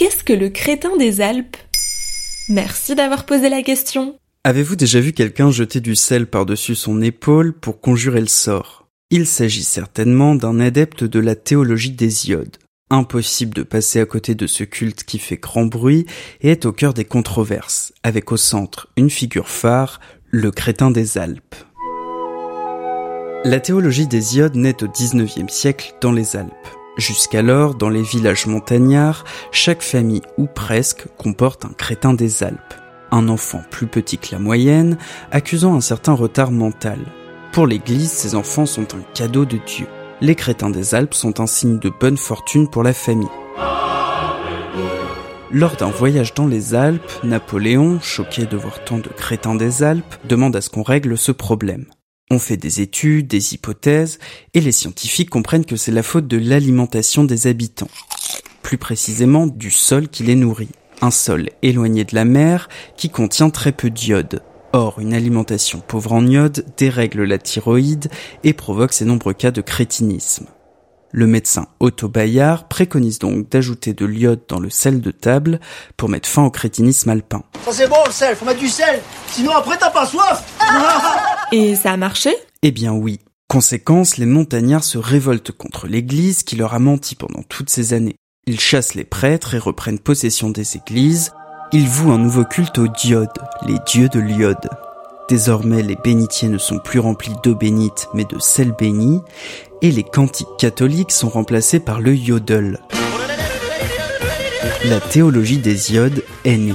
qu'est-ce que le crétin des Alpes? Merci d'avoir posé la question. Avez-vous déjà vu quelqu'un jeter du sel par-dessus son épaule pour conjurer le sort? Il s'agit certainement d'un adepte de la théologie d'Hésiode. Impossible de passer à côté de ce culte qui fait grand bruit et est au cœur des controverses, avec au centre une figure phare, le crétin des Alpes. La théologie d'Hésiode naît au XIXe siècle dans les Alpes. Jusqu'alors, dans les villages montagnards, chaque famille ou presque comporte un crétin des Alpes, un enfant plus petit que la moyenne, accusant un certain retard mental. Pour l'Église, ces enfants sont un cadeau de Dieu les crétins des Alpes sont un signe de bonne fortune pour la famille. Lors d'un voyage dans les Alpes, Napoléon, choqué de voir tant de crétins des Alpes, demande à ce qu'on règle ce problème. On fait des études, des hypothèses, et les scientifiques comprennent que c'est la faute de l'alimentation des habitants. Plus précisément du sol qui les nourrit. Un sol éloigné de la mer qui contient très peu d'iode. Or, une alimentation pauvre en iode dérègle la thyroïde et provoque ces nombreux cas de crétinisme. Le médecin Otto Bayard préconise donc d'ajouter de l'iode dans le sel de table pour mettre fin au crétinisme alpin. Ça c'est bon le sel, faut mettre du sel, sinon après t'as pas soif Et ça a marché? Eh bien oui. Conséquence, les montagnards se révoltent contre l'église qui leur a menti pendant toutes ces années. Ils chassent les prêtres et reprennent possession des églises, il voue un nouveau culte aux diodes, les dieux de l'iode. Désormais, les bénitiers ne sont plus remplis d'eau bénite, mais de sel béni, et les cantiques catholiques sont remplacés par le yodel. La théologie des iodes est née.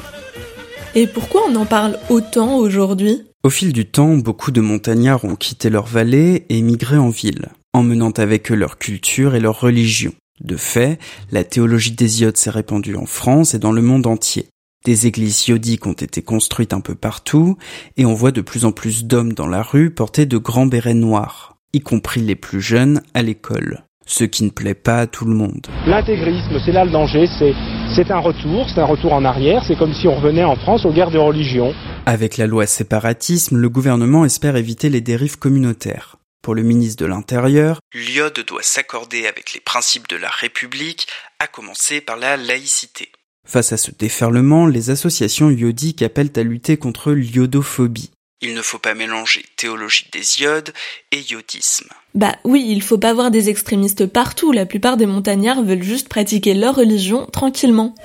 Et pourquoi on en parle autant aujourd'hui? Au fil du temps, beaucoup de montagnards ont quitté leur vallée et migré en ville, emmenant avec eux leur culture et leur religion. De fait, la théologie des iodes s'est répandue en France et dans le monde entier. Des églises iodiques ont été construites un peu partout, et on voit de plus en plus d'hommes dans la rue porter de grands bérets noirs, y compris les plus jeunes à l'école. Ce qui ne plaît pas à tout le monde. L'intégrisme, c'est là le danger, c'est, un retour, c'est un retour en arrière, c'est comme si on revenait en France aux guerres de religion. Avec la loi séparatisme, le gouvernement espère éviter les dérives communautaires. Pour le ministre de l'Intérieur, l'iode doit s'accorder avec les principes de la République, à commencer par la laïcité. Face à ce déferlement, les associations iodiques appellent à lutter contre l'iodophobie. Il ne faut pas mélanger théologie des iodes et iodisme. Bah oui, il faut pas voir des extrémistes partout, la plupart des montagnards veulent juste pratiquer leur religion tranquillement.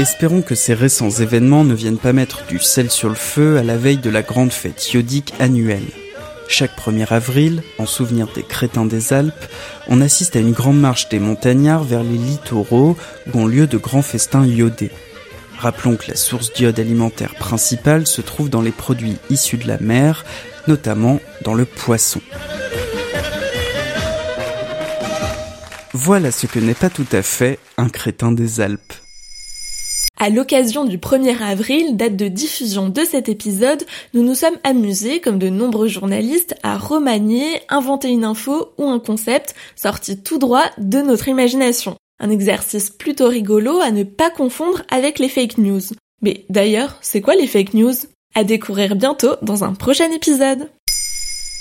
Espérons que ces récents événements ne viennent pas mettre du sel sur le feu à la veille de la grande fête iodique annuelle. Chaque 1er avril, en souvenir des crétins des Alpes, on assiste à une grande marche des montagnards vers les littoraux où ont lieu de grands festins iodés. Rappelons que la source d'iode alimentaire principale se trouve dans les produits issus de la mer, notamment dans le poisson. Voilà ce que n'est pas tout à fait un crétin des Alpes. À l'occasion du 1er avril, date de diffusion de cet épisode, nous nous sommes amusés, comme de nombreux journalistes, à remanier, inventer une info ou un concept sorti tout droit de notre imagination. Un exercice plutôt rigolo à ne pas confondre avec les fake news. Mais d'ailleurs, c'est quoi les fake news? À découvrir bientôt dans un prochain épisode.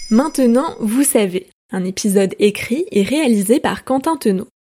Maintenant, vous savez, un épisode écrit et réalisé par Quentin Tenot.